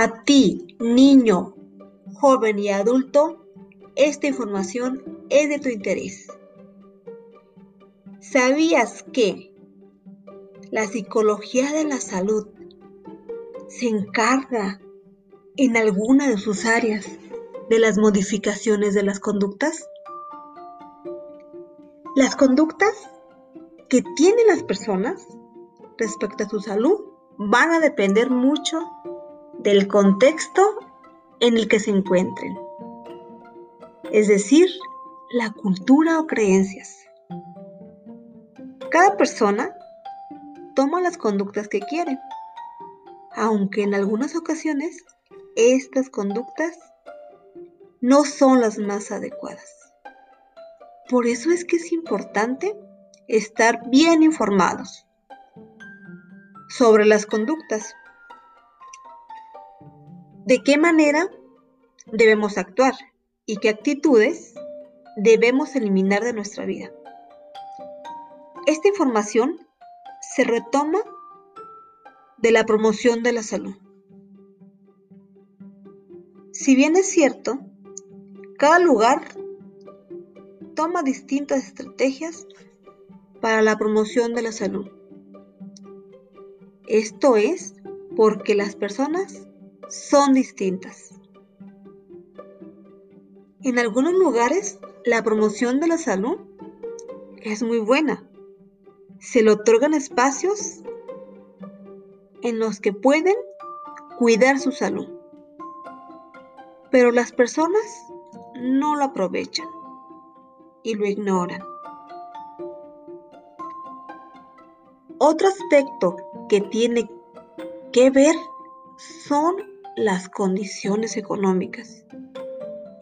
A ti, niño, joven y adulto, esta información es de tu interés. ¿Sabías que la psicología de la salud se encarga en alguna de sus áreas de las modificaciones de las conductas? Las conductas que tienen las personas respecto a su salud van a depender mucho del contexto en el que se encuentren, es decir, la cultura o creencias. Cada persona toma las conductas que quiere, aunque en algunas ocasiones estas conductas no son las más adecuadas. Por eso es que es importante estar bien informados sobre las conductas. ¿De qué manera debemos actuar y qué actitudes debemos eliminar de nuestra vida? Esta información se retoma de la promoción de la salud. Si bien es cierto, cada lugar toma distintas estrategias para la promoción de la salud. Esto es porque las personas son distintas. En algunos lugares la promoción de la salud es muy buena. Se le otorgan espacios en los que pueden cuidar su salud. Pero las personas no lo aprovechan y lo ignoran. Otro aspecto que tiene que ver son las condiciones económicas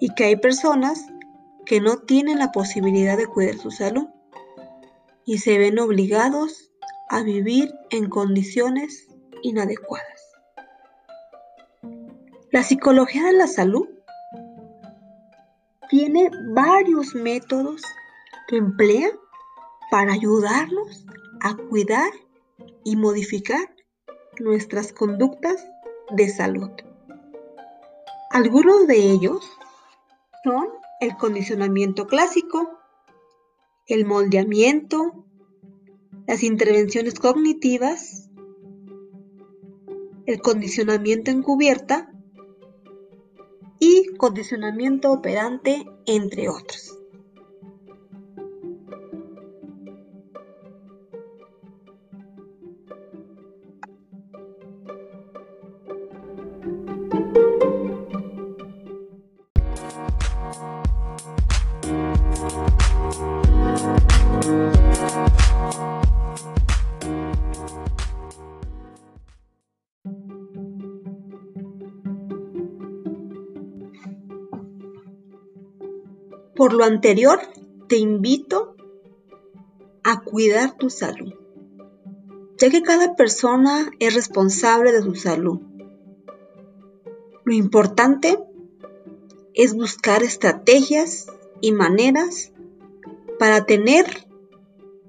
y que hay personas que no tienen la posibilidad de cuidar su salud y se ven obligados a vivir en condiciones inadecuadas. La psicología de la salud tiene varios métodos que emplea para ayudarnos a cuidar y modificar nuestras conductas de salud. Algunos de ellos son el condicionamiento clásico, el moldeamiento, las intervenciones cognitivas, el condicionamiento encubierta y condicionamiento operante, entre otros. Por lo anterior, te invito a cuidar tu salud, ya que cada persona es responsable de su salud. Lo importante es buscar estrategias y maneras para tener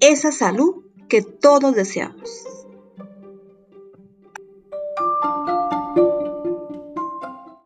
esa salud que todos deseamos.